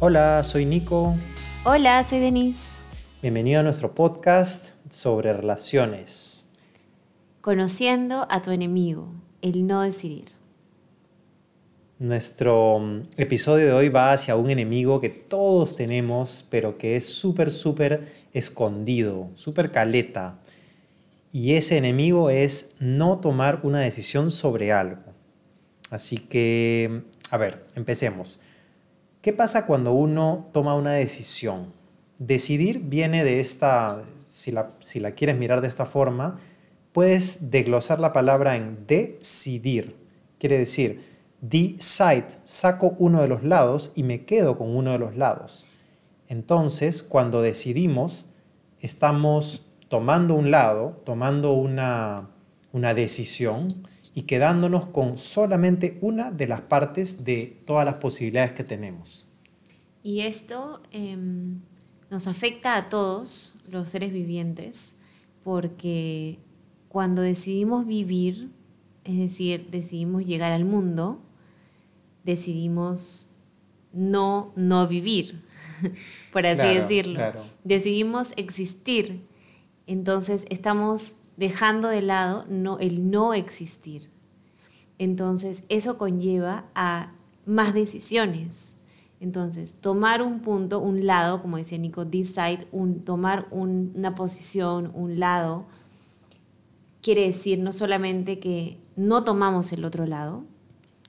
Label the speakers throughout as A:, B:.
A: Hola, soy Nico.
B: Hola, soy Denise.
A: Bienvenido a nuestro podcast sobre relaciones.
B: Conociendo a tu enemigo, el no decidir.
A: Nuestro mm, episodio de hoy va hacia un enemigo que todos tenemos, pero que es súper, súper escondido, súper caleta. Y ese enemigo es no tomar una decisión sobre algo. Así que, a ver, empecemos. ¿Qué pasa cuando uno toma una decisión? Decidir viene de esta, si la, si la quieres mirar de esta forma, puedes desglosar la palabra en decidir. Quiere decir, decide, saco uno de los lados y me quedo con uno de los lados. Entonces, cuando decidimos, estamos tomando un lado, tomando una, una decisión y quedándonos con solamente una de las partes de todas las posibilidades que tenemos.
B: Y esto em, nos afecta a todos los seres vivientes porque cuando decidimos vivir, es decir, decidimos llegar al mundo, decidimos no no vivir, por así decirlo. Decidimos existir. Entonces estamos dejando de lado el no existir. Entonces, eso conlleva a más decisiones. Entonces, tomar un punto, un lado, como decía Nico, decide, un, tomar una posición, un lado, quiere decir no solamente que no tomamos el otro lado,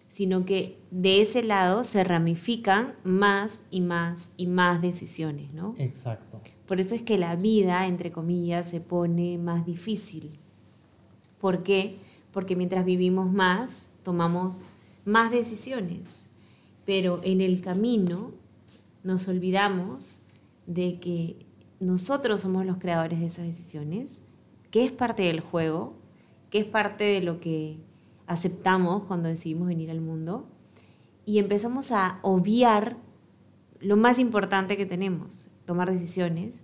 B: sino que de ese lado se ramifican más y más y más decisiones, ¿no?
A: Exacto.
B: Por eso es que la vida, entre comillas, se pone más difícil. ¿Por qué? Porque mientras vivimos más, tomamos más decisiones. Pero en el camino nos olvidamos de que nosotros somos los creadores de esas decisiones, que es parte del juego, que es parte de lo que aceptamos cuando decidimos venir al mundo, y empezamos a obviar lo más importante que tenemos, tomar decisiones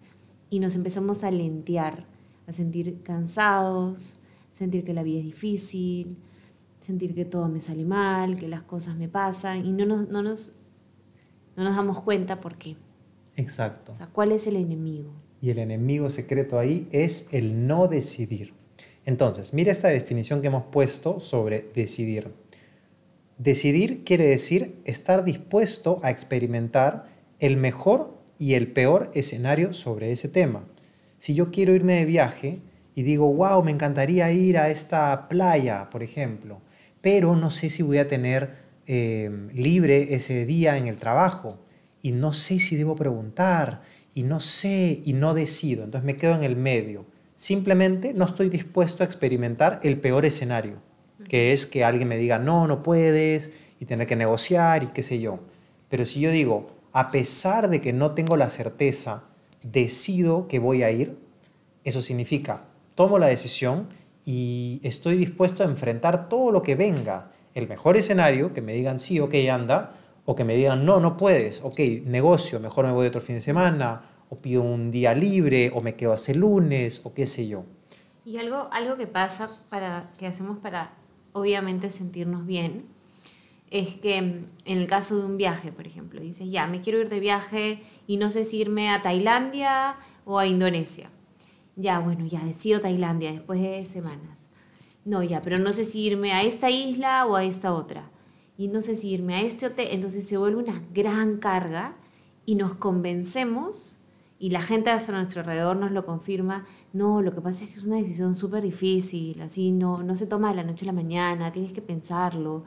B: y nos empezamos a lentear, a sentir cansados, sentir que la vida es difícil, sentir que todo me sale mal, que las cosas me pasan y no nos, no nos, no nos damos cuenta por qué.
A: Exacto.
B: O sea, ¿cuál es el enemigo?
A: Y el enemigo secreto ahí es el no decidir. Entonces, mira esta definición que hemos puesto sobre decidir. Decidir quiere decir estar dispuesto a experimentar el mejor y el peor escenario sobre ese tema. Si yo quiero irme de viaje y digo, wow, me encantaría ir a esta playa, por ejemplo, pero no sé si voy a tener eh, libre ese día en el trabajo y no sé si debo preguntar y no sé y no decido, entonces me quedo en el medio. Simplemente no estoy dispuesto a experimentar el peor escenario, que es que alguien me diga, no, no puedes y tener que negociar y qué sé yo. Pero si yo digo, a pesar de que no tengo la certeza, decido que voy a ir, eso significa, tomo la decisión y estoy dispuesto a enfrentar todo lo que venga. El mejor escenario, que me digan sí, ok, anda, o que me digan no, no puedes, ok, negocio, mejor me voy otro fin de semana, o pido un día libre, o me quedo hasta el lunes, o qué sé yo.
B: Y algo, algo que pasa, para, que hacemos para obviamente sentirnos bien, es que en el caso de un viaje, por ejemplo, dices, ya, me quiero ir de viaje y no sé si irme a Tailandia o a Indonesia. Ya, bueno, ya decido Tailandia después de semanas. No, ya, pero no sé si irme a esta isla o a esta otra. Y no sé si irme a este hotel. Entonces se vuelve una gran carga y nos convencemos, y la gente a nuestro alrededor nos lo confirma, no, lo que pasa es que es una decisión súper difícil, así no, no se toma de la noche a la mañana, tienes que pensarlo,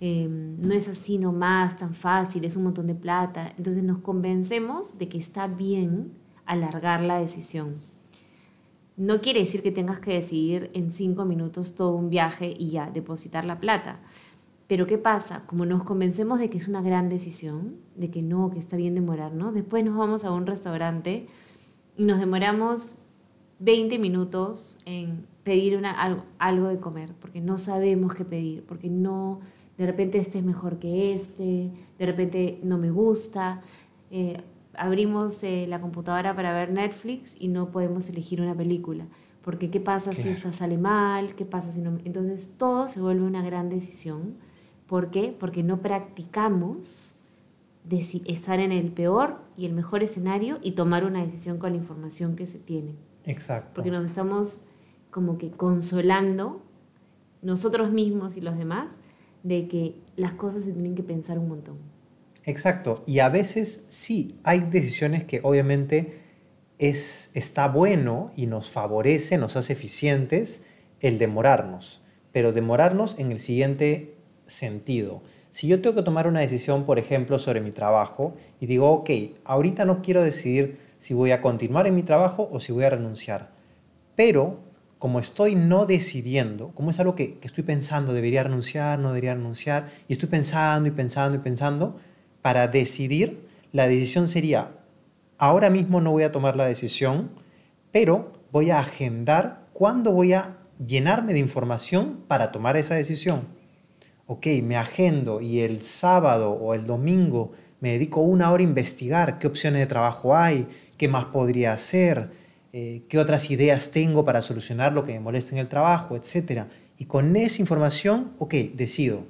B: Em, no es así nomás, tan fácil, es un montón de plata. Entonces nos convencemos de que está bien alargar la decisión. No quiere decir que tengas que decidir en cinco minutos todo un viaje y ya depositar la plata. Pero ¿qué pasa? Como nos convencemos de que es una gran decisión, de que no, que está bien demorarnos, después nos vamos a un restaurante y nos demoramos 20 minutos en pedir una, algo, algo de comer, porque no sabemos qué pedir, porque no de repente este es mejor que este, de repente no me gusta. Eh, abrimos eh, la computadora para ver Netflix y no podemos elegir una película. Porque ¿qué pasa si esta sale mal? ¿Qué pasa si no? Entonces todo se vuelve una gran decisión. ¿Por qué? Porque no practicamos estar en el peor y el mejor escenario y tomar una decisión con la información que se tiene.
A: Exacto.
B: Porque nos estamos como que consolando nosotros mismos y los demás de que las cosas se tienen que pensar un montón.
A: Exacto. Y a veces sí, hay decisiones que obviamente es, está bueno y nos favorece, nos hace eficientes el demorarnos. Pero demorarnos en el siguiente sentido. Si yo tengo que tomar una decisión, por ejemplo, sobre mi trabajo y digo, ok, ahorita no quiero decidir si voy a continuar en mi trabajo o si voy a renunciar, pero como estoy no decidiendo, como es algo que, estoy pensando, debería renunciar, no debería renunciar, y estoy pensando y pensando y pensando, para decidir, la decisión sería, ahora mismo no voy a tomar la decisión, pero voy a agendar cuándo voy a llenarme de información para tomar esa decisión. Ok, me agendo y el sábado o el domingo me dedico una hora a investigar qué opciones de trabajo hay, qué más podría hacer, eh, qué otras ideas tengo para solucionar lo que me molesta en el trabajo, etc. Y con esa información, ok, decido.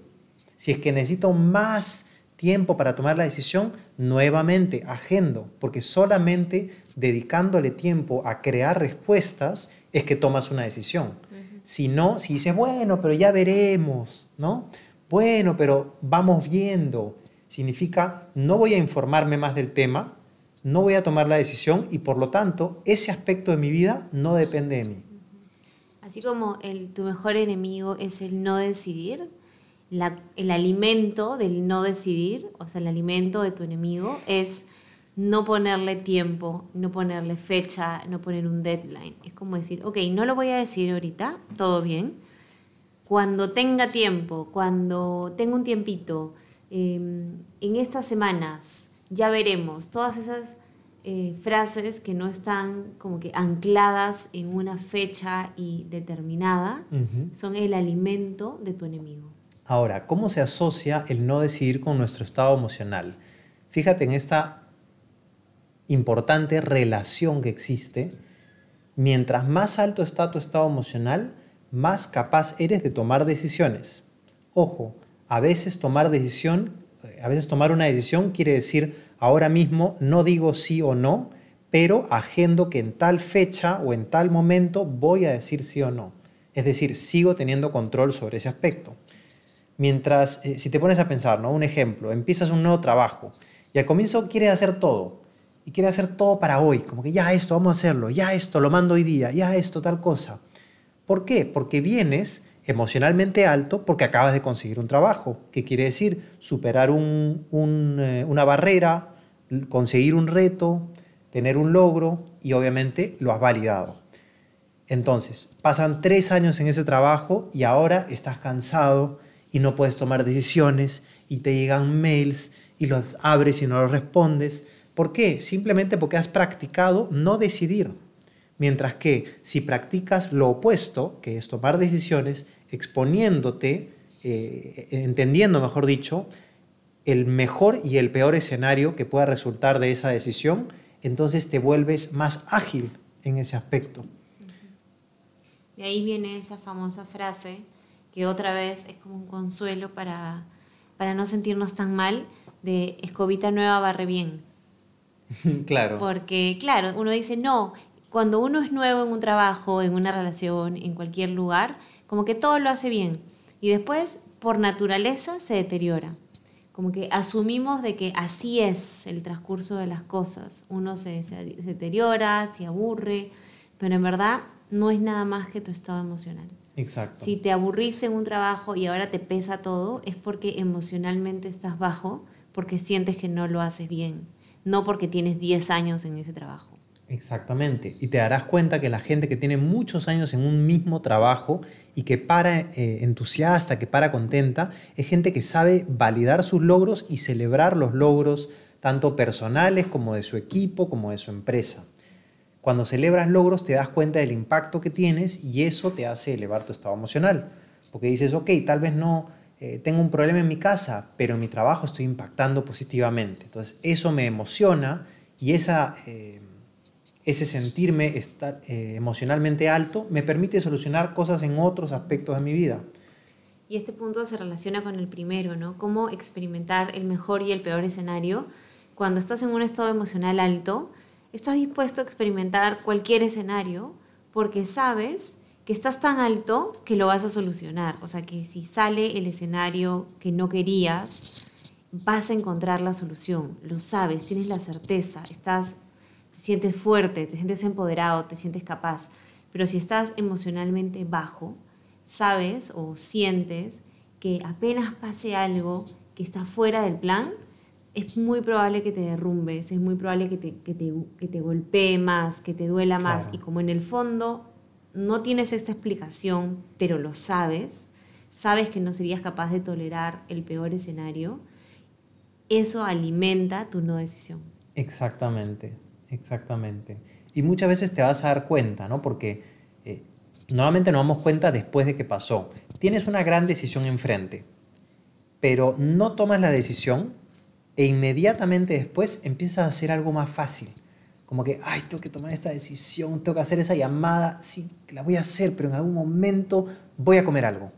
A: Si es que necesito más tiempo para tomar la decisión, nuevamente agendo, porque solamente dedicándole tiempo a crear respuestas es que tomas una decisión. Si no, si dices, bueno, pero ya veremos, ¿no? Bueno, pero vamos viendo, significa no voy a informarme más del tema, no voy a tomar la decisión y por lo tanto ese aspecto de mi vida no depende de mí.
B: Así como tu mejor enemigo es el no decidir, el alimento del no decidir, o sea, el alimento de tu enemigo es no ponerle tiempo, no ponerle fecha, no poner un deadline. Es como decir, ok, no lo voy a decir ahorita, todo bien. Cuando tenga tiempo, cuando tenga un tiempito, em, en estas semanas, ya veremos, todas esas eh, frases que no están como que ancladas en una fecha y determinada, son el alimento de tu enemigo.
A: Ahora, ¿cómo se asocia el no decidir con nuestro estado emocional? Fíjate en esta importante relación que existe. Mientras más alto está tu estado emocional, más capaz eres de tomar decisiones. Ojo, a veces tomar decisión, a veces tomar una decisión quiere decir ahora mismo no digo sí o no, pero agendo que en tal fecha o en tal momento voy a decir sí o no. Es decir, sigo teniendo control sobre ese aspecto. Mientras, eh, si te pones a pensar, ¿no? Un ejemplo, empiezas un nuevo trabajo y al comienzo quieres hacer todo y quieres hacer todo para hoy, como que ya esto, vamos a hacerlo, ya esto, lo mando hoy día, ya esto, tal cosa. ¿Por qué? Porque vienes emocionalmente alto porque acabas de conseguir un trabajo, que quiere decir superar eh, una barrera, conseguir un reto, tener un logro y obviamente lo has validado. Entonces, pasan tres años en ese trabajo y ahora estás cansado y no puedes tomar decisiones y te llegan mails y los abres y no los respondes. ¿Por qué? Simplemente porque has practicado no decidir. Mientras que si practicas lo opuesto, que es tomar decisiones, exponiéndote, eh, entendiendo, mejor dicho, el mejor y el peor escenario que pueda resultar de esa decisión, entonces te vuelves más ágil en ese aspecto.
B: De ahí viene esa famosa frase que otra vez es como un consuelo para, para no sentirnos tan mal, de escobita nueva barre bien.
A: claro.
B: Porque, claro, uno dice, no, cuando uno es nuevo en un trabajo, en una relación, en cualquier lugar, como que todo lo hace bien. Y después, por naturaleza, se deteriora. Como que asumimos de que así es el transcurso de las cosas. Uno se, se deteriora, se aburre, pero en verdad no es nada más que tu estado emocional.
A: Exacto.
B: Si te aburrís en un trabajo y ahora te pesa todo, es porque emocionalmente estás bajo, porque sientes que no lo haces bien, no porque tienes 10 años en ese trabajo.
A: Exactamente. Y te darás cuenta que la gente que tiene muchos años en un mismo trabajo y que para eh, entusiasta, que para contenta, es gente que sabe validar sus logros y celebrar los logros tanto personales como de su equipo, como de su empresa. Cuando celebras logros te das cuenta del impacto que tienes y eso te hace elevar tu estado emocional. Porque dices, ok, tal vez no eh, tengo un problema en mi casa, pero en mi trabajo estoy impactando positivamente. Entonces eso me emociona y esa... Eh, ese sentirme estar, eh, emocionalmente alto me permite solucionar cosas en otros aspectos de mi vida.
B: y este punto se relaciona con el primero, ¿no? Cómo experimentar el mejor y el peor escenario. Cuando estás en un estado emocional alto, estás dispuesto a experimentar cualquier escenario porque sabes que estás tan alto que lo vas a solucionar. O sea, que si sale el escenario que no querías, vas a encontrar la solución. Lo sabes, tienes la certeza, estás, te sientes fuerte, te sientes empoderado, te sientes capaz. Pero si estás emocionalmente bajo, sabes o sientes que apenas pase algo que está fuera del plan, es muy probable que te derrumbes, es muy probable que te, que te, golpee más, que te duela más. Y como en el fondo no tienes esta explicación, pero lo sabes, sabes que no serías capaz de tolerar el peor escenario, eso alimenta tu no decisión.
A: Exactamente, exactamente. Y muchas veces te vas a dar cuenta, ¿no? Porque eh, normalmente nos damos cuenta después de que pasó. Tienes una gran decisión enfrente, pero no tomas la decisión e inmediatamente después empiezas a hacer algo más fácil. Como que, ay, tengo que tomar esta decisión, tengo que hacer esa llamada, sí, la voy a hacer, pero en algún momento voy a comer algo,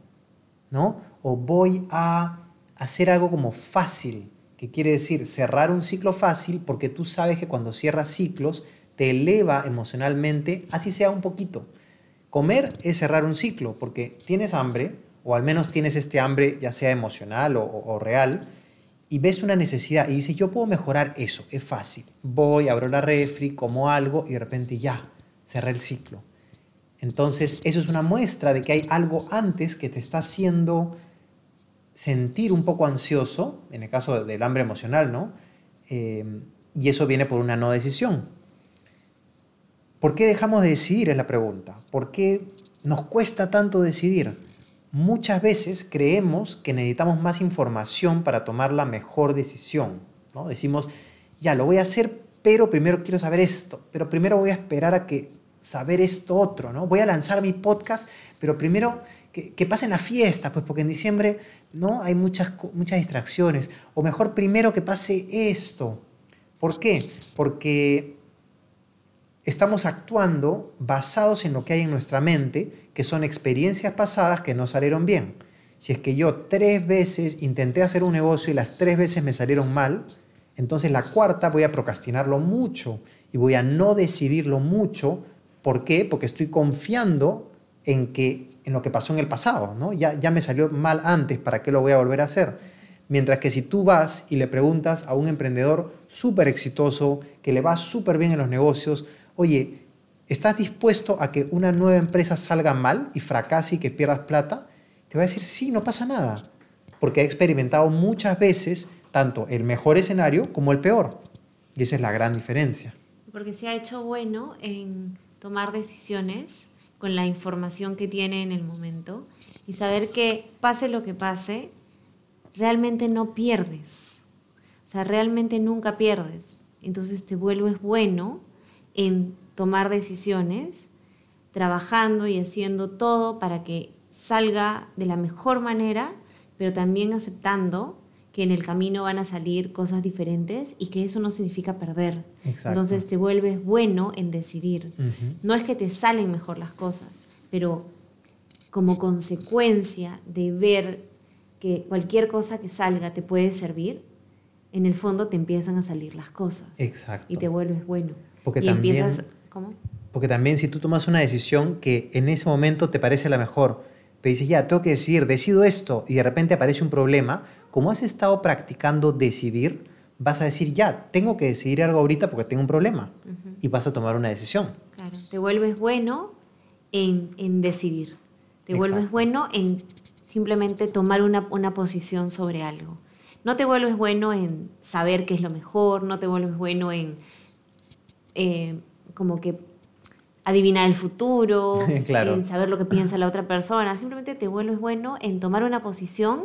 A: ¿no? O voy a hacer algo como fácil, que quiere decir cerrar un ciclo fácil, porque tú sabes que cuando cierras ciclos te eleva emocionalmente, así sea un poquito. Comer es cerrar un ciclo, porque tienes hambre, o al menos tienes este hambre, ya sea emocional o, real, y ves una necesidad y dices, yo puedo mejorar eso, es fácil. Voy, abro la refri, como algo y de repente ya, cerré el ciclo. Entonces, eso es una muestra de que hay algo antes que te está haciendo sentir un poco ansioso, en el caso del hambre emocional, ¿no? Eh, y eso viene por una no decisión. ¿Por qué dejamos de decidir? Es la pregunta. ¿Por qué nos cuesta tanto decidir? Muchas veces creemos que necesitamos más información para tomar la mejor decisión. ¿no? Decimos, ya lo voy a hacer, pero primero quiero saber esto, pero primero voy a esperar a que saber esto otro, ¿no? Voy a lanzar mi podcast, pero primero que, que pase la fiesta, pues porque en diciembre no hay muchas, muchas distracciones, o mejor primero que pase esto. ¿Por qué? Porque estamos actuando basados en lo que hay en nuestra mente, que son experiencias pasadas que no salieron bien. Si es que yo tres veces intenté hacer un negocio y las tres veces me salieron mal, entonces la cuarta voy a procrastinarlo mucho y voy a no decidirlo mucho. ¿Por qué? Porque estoy confiando en, que, en lo que pasó en el pasado. ¿no? Ya, ya me salió mal antes, ¿para qué lo voy a volver a hacer? Mientras que si tú vas y le preguntas a un emprendedor súper exitoso, que le va súper bien en los negocios, oye, ¿estás dispuesto a que una nueva empresa salga mal y fracase y que pierdas plata? Te va a decir, sí, no pasa nada, porque ha experimentado muchas veces tanto el mejor escenario como el peor. Y esa es la gran diferencia.
B: Porque se ha hecho bueno en tomar decisiones con la información que tiene en el momento y saber que pase lo que pase, realmente no pierdes. O sea, realmente nunca pierdes. Entonces te vuelves bueno en tomar decisiones, trabajando y haciendo todo para que salga de la mejor manera, pero también aceptando que en el camino van a salir cosas diferentes y que eso no significa perder. Entonces te vuelves bueno en decidir. No es que te salen mejor las cosas, pero como consecuencia de ver que cualquier cosa que salga te puede servir, en el fondo te empiezan a salir las cosas.
A: Exacto.
B: Y te vuelves bueno.
A: Porque también,
B: ¿Cómo?
A: Porque también si tú tomas una decisión que en ese momento te parece la mejor, pero dices, ya, tengo que decidir, decido esto, y de repente aparece un problema, como has estado practicando decidir, vas a decir, ya, tengo que decidir algo ahorita porque tengo un problema, y vas a tomar una decisión.
B: Claro, te vuelves bueno en, en decidir, te vuelves bueno en simplemente tomar una, una posición sobre algo. No te vuelves bueno en saber qué es lo mejor, no te vuelves bueno en eh, como que adivinar el futuro, en saber lo que piensa la otra persona. Simplemente te vuelves bueno en tomar una posición,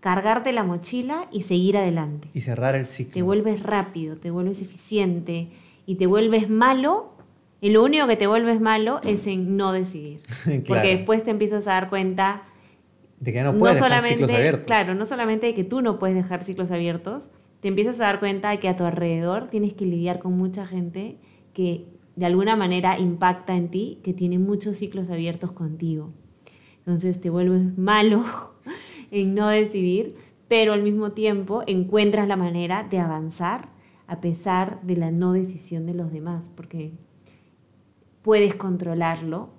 B: cargarte la mochila y seguir adelante.
A: Y cerrar el ciclo.
B: Te vuelves rápido, te vuelves eficiente y te vuelves malo. Y lo único que te vuelves malo es en no decidir. Porque después te empiezas a dar cuenta
A: de que no puedes dejar ciclos abiertos.
B: Claro, no solamente de que tú no puedes dejar ciclos abiertos, te empiezas a dar cuenta de que a tu alrededor tienes que lidiar con mucha gente que de alguna manera impacta en ti, que tiene muchos ciclos abiertos contigo. Entonces te vuelves malo en no decidir, pero al mismo tiempo encuentras la manera de avanzar a pesar de la no decisión de los demás, porque puedes controlarlo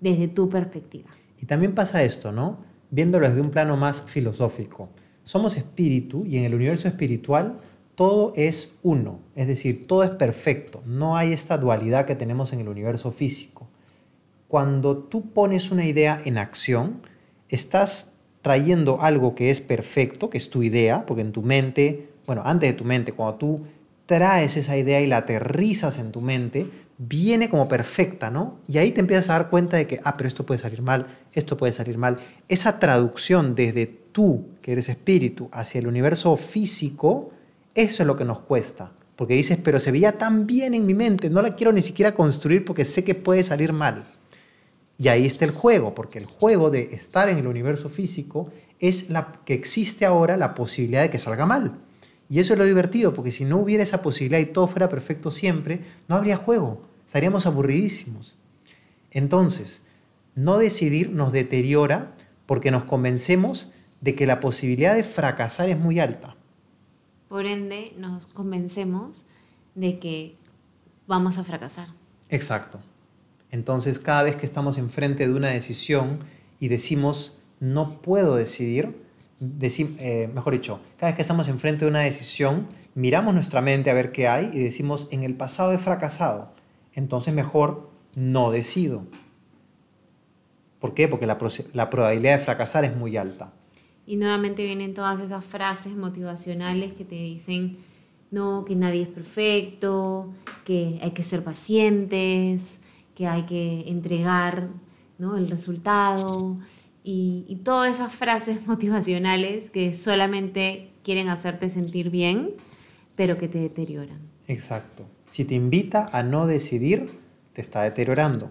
B: desde tu perspectiva.
A: Y también pasa esto, ¿no? Viéndolo desde un plano más filosófico. Somos espíritu y en el universo espiritual todo es uno, es decir, todo es perfecto, no hay esta dualidad que tenemos en el universo físico. Cuando tú pones una idea en acción, estás trayendo algo que es perfecto, que es tu idea, porque en tu mente, bueno, antes de tu mente, cuando tú traes esa idea y la aterrizas en tu mente, viene como perfecta, ¿no? Y ahí te empiezas a dar cuenta de que, ah, pero esto puede salir mal, esto puede salir mal. Esa traducción desde tú, que eres espíritu, hacia el universo físico, eso es lo que nos cuesta. Porque dices, pero se veía tan bien en mi mente, no la quiero ni siquiera construir porque sé que puede salir mal. Y ahí está el juego, porque el juego de estar en el universo físico es la que existe ahora la posibilidad de que salga mal. Y eso es lo divertido, porque si no hubiera esa posibilidad y todo fuera perfecto siempre, no habría juego, estaríamos aburridísimos. Entonces, no decidir nos deteriora porque nos convencemos de que la posibilidad de fracasar es muy alta.
B: Por ende, nos convencemos de que vamos a fracasar.
A: Exacto. Entonces, cada vez que estamos enfrente de una decisión y decimos, no puedo decidir, eh, mejor dicho, cada vez que estamos enfrente de una decisión, miramos nuestra mente a ver qué hay y decimos, en el pasado he fracasado, entonces mejor no decido. ¿Por qué? Porque la, la probabilidad de fracasar es muy alta.
B: Y nuevamente vienen todas esas frases motivacionales que te dicen, no, que nadie es perfecto, que hay que ser pacientes, que hay que entregar ¿no? el resultado y, y, todas esas frases motivacionales que solamente quieren hacerte sentir bien, pero que te deterioran.
A: Exacto. Si te invita a no decidir, te está deteriorando.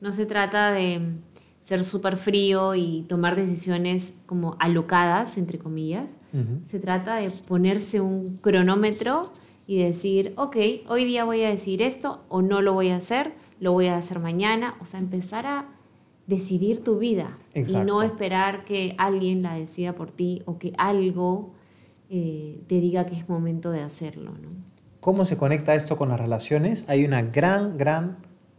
B: No se trata de ser súper frío y tomar decisiones como alocadas, entre comillas. Se trata de ponerse un cronómetro y decir, ok, hoy día voy a decir esto o no lo voy a hacer lo voy a hacer mañana, o sea, empezar a decidir tu vida y no esperar que alguien la decida por ti o que algo eh, te diga que es momento de hacerlo. ¿no?
A: ¿Cómo se conecta esto con las relaciones? Hay una gran, gran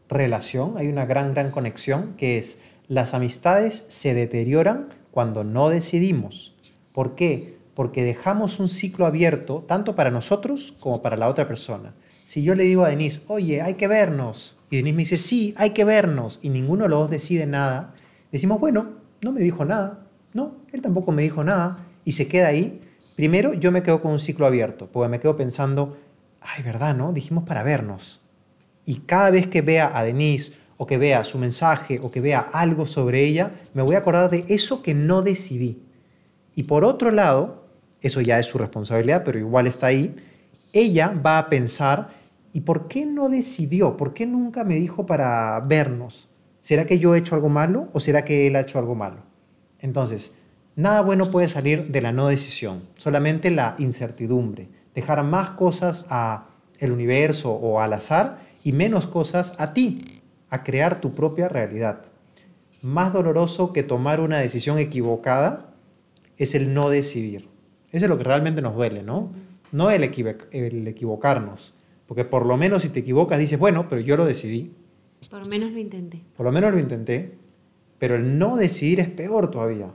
A: relación, hay una gran, gran conexión que es las amistades se deterioran cuando no decidimos. ¿Por qué? Porque dejamos un ciclo abierto tanto para nosotros como para la otra persona. Si yo le digo a Denise, oye, hay que vernos, y Denise me dice, sí, hay que vernos, y ninguno de los dos decide nada, decimos, bueno, no me dijo nada, no, él tampoco me dijo nada, y se queda ahí. Primero, yo me quedo con un ciclo abierto, porque me quedo pensando, ay, ¿verdad, no? Dijimos para vernos. Y cada vez que vea a Denise, o que vea su mensaje, o que vea algo sobre ella, me voy a acordar de eso que no decidí. Y por otro lado, eso ya es su responsabilidad, pero igual está ahí, ella va a pensar, ¿y por qué no decidió? ¿Por qué nunca me dijo para vernos? ¿Será que yo he hecho algo malo o será que él ha hecho algo malo? Entonces, nada bueno puede salir de la no decisión, solamente la incertidumbre, dejar más cosas a el universo o al azar y menos cosas a ti, a crear tu propia realidad. Más doloroso que tomar una decisión equivocada es el no decidir. Eso es lo que realmente nos duele, ¿no? no el, el equivocarnos. Porque por lo menos si te equivocas dices, bueno, pero yo lo decidí.
B: Por lo menos lo intenté.
A: Por lo menos lo intenté. Pero el no decidir es peor todavía.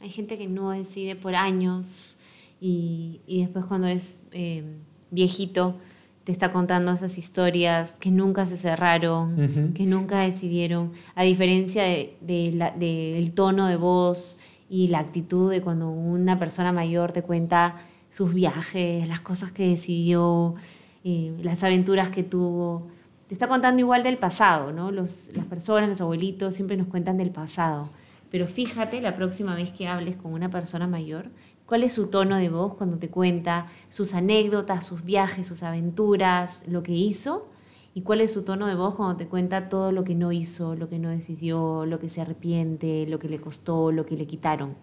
B: Hay gente que no decide por años y, después cuando es eh, viejito te está contando esas historias que nunca se cerraron, que nunca decidieron, a diferencia del de, tono de voz y la actitud de cuando una persona mayor te cuenta sus viajes, las cosas que decidió, eh, las aventuras que tuvo. Te está contando igual del pasado, ¿no? Los, las personas, los abuelitos siempre nos cuentan del pasado. Pero fíjate la próxima vez que hables con una persona mayor, cuál es su tono de voz cuando te cuenta sus anécdotas, sus viajes, sus aventuras, lo que hizo, y cuál es su tono de voz cuando te cuenta todo lo que no hizo, lo que no decidió, lo que se arrepiente, lo que le costó, lo que le quitaron.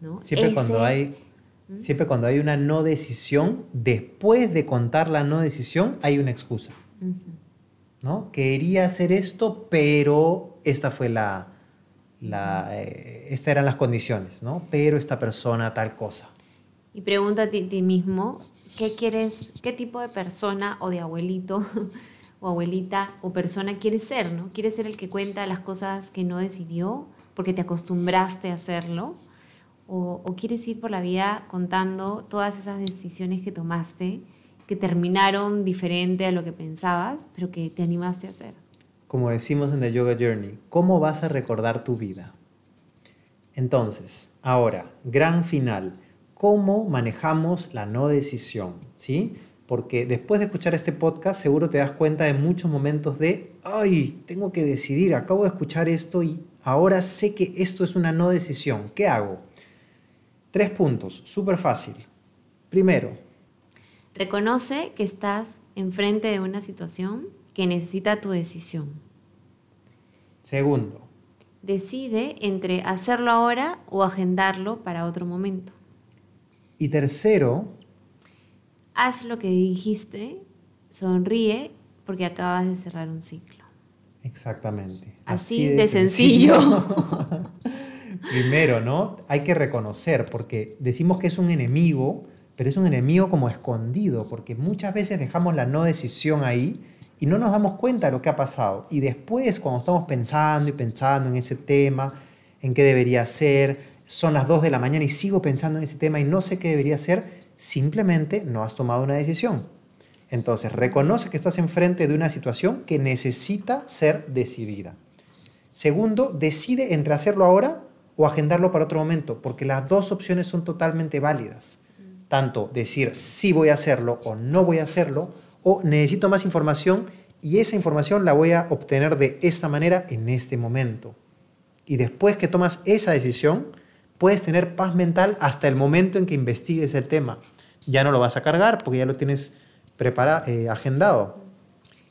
B: ¿no?
A: Siempre cuando hay Siempre cuando hay una no decisión, después de contar la no decisión, hay una excusa. ¿no? Quería hacer esto, pero esta fue la, la, eh, estas eran las condiciones, ¿no? Pero esta persona tal cosa.
B: Y pregúntate a ti mismo, ¿qué quieres, qué tipo de persona o de abuelito o abuelita o persona quieres ser, ¿no? ¿Quieres ser el que cuenta las cosas que no decidió porque te acostumbraste a hacerlo? ¿O, o quieres ir por la vida contando todas esas decisiones que tomaste que terminaron diferente a lo que pensabas, pero que te animaste a hacer?
A: Como decimos en The Yoga Journey, ¿cómo vas a recordar tu vida? Entonces, ahora, gran final, ¿cómo manejamos la no decisión? ¿Sí? Porque después de escuchar este podcast seguro te das cuenta de muchos momentos de, ay, tengo que decidir, acabo de escuchar esto y ahora sé que esto es una no decisión, ¿qué hago? Tres puntos, súper fácil. Primero,
B: reconoce que estás enfrente de una situación que necesita tu decisión.
A: Segundo,
B: decide entre hacerlo ahora o agendarlo para otro momento.
A: Y tercero,
B: haz lo que dijiste, sonríe porque acabas de cerrar un ciclo.
A: Exactamente.
B: Así, de, sencillo.
A: Primero, ¿no? Hay que reconocer, porque decimos que es un enemigo, pero es un enemigo como escondido, porque muchas veces dejamos la no decisión ahí y no nos damos cuenta de lo que ha pasado. Y después, cuando estamos pensando y pensando en ese tema, en qué debería ser, son las 2 de la mañana y sigo pensando en ese tema y no sé qué debería ser, simplemente no has tomado una decisión. Entonces, reconoce que estás enfrente de una situación que necesita ser decidida. Segundo, decide entre hacerlo ahora o agendarlo para otro momento, porque las dos opciones son totalmente válidas. Tanto decir sí voy a hacerlo o no voy a hacerlo, o necesito más información y esa información la voy a obtener de esta manera en este momento. Y después que tomas esa decisión, puedes tener paz mental hasta el momento en que investigues el tema. Ya no lo vas a cargar porque ya lo tienes preparado, eh, agendado.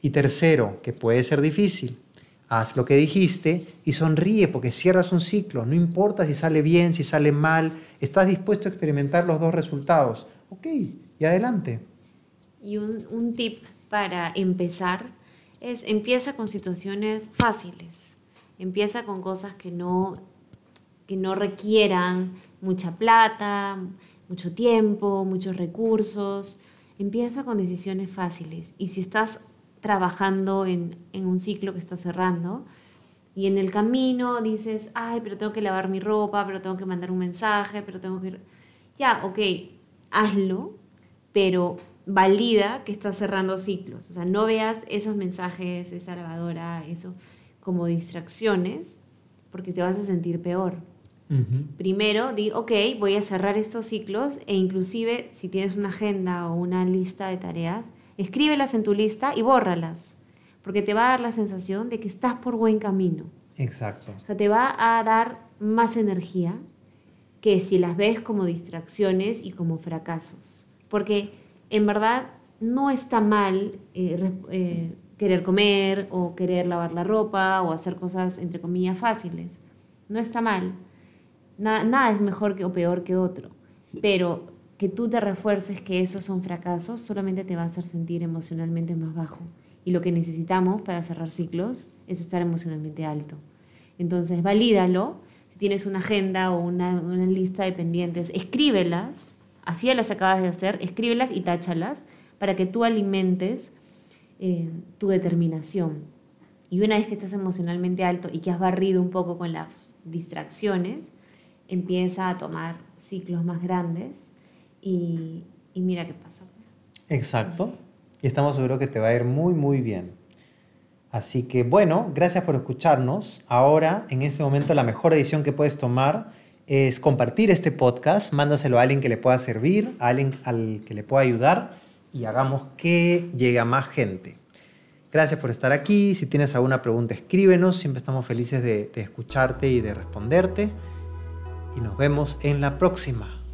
A: Y tercero, que puede ser difícil, haz lo que dijiste y sonríe porque cierras un ciclo. No importa si sale bien, si sale mal, estás dispuesto a experimentar los dos resultados. Ok, y adelante.
B: Y un, tip para empezar es empieza con situaciones fáciles. Empieza con cosas que no que no requieran mucha plata, mucho tiempo, muchos recursos. Empieza con decisiones fáciles. Y si estás trabajando en, un ciclo que está cerrando y en el camino dices, ay, pero tengo que lavar mi ropa, pero tengo que mandar un mensaje, pero tengo que... Ya, ok, hazlo, pero valida que estás cerrando ciclos. O sea, no veas esos mensajes, esa lavadora, eso como distracciones, porque te vas a sentir peor. Primero, di, ok, voy a cerrar estos ciclos e inclusive si tienes una agenda o una lista de tareas, escríbelas en tu lista y bórralas, porque te va a dar la sensación de que estás por buen camino.
A: Exacto.
B: O sea, te va a dar más energía que si las ves como distracciones y como fracasos. Porque en verdad no está mal eh, eh, querer comer o querer lavar la ropa o hacer cosas, entre comillas, fáciles. No está mal nada es mejor que, o peor que otro, pero que tú te refuerces que esos son fracasos solamente te va a hacer sentir emocionalmente más bajo. Y lo que necesitamos para cerrar ciclos es estar emocionalmente alto. Entonces, valídalo. Si tienes una agenda o una, lista de pendientes, escríbelas. Así las acabas de hacer, escríbelas y táchalas para que tú alimentes eh, tu determinación. Y una vez que estás emocionalmente alto y que has barrido un poco con las distracciones, empieza a tomar ciclos más grandes y, mira qué pasa. Pues.
A: Exacto. Y estamos seguros que te va a ir muy, muy bien. Así que bueno, gracias por escucharnos. Ahora, en este momento, la mejor decisión que puedes tomar es compartir este podcast, mándaselo a alguien que le pueda servir, a alguien al que le pueda ayudar y hagamos que llegue a más gente. Gracias por estar aquí. Si tienes alguna pregunta, escríbenos. Siempre estamos felices de escucharte y de responderte y nos vemos en la próxima.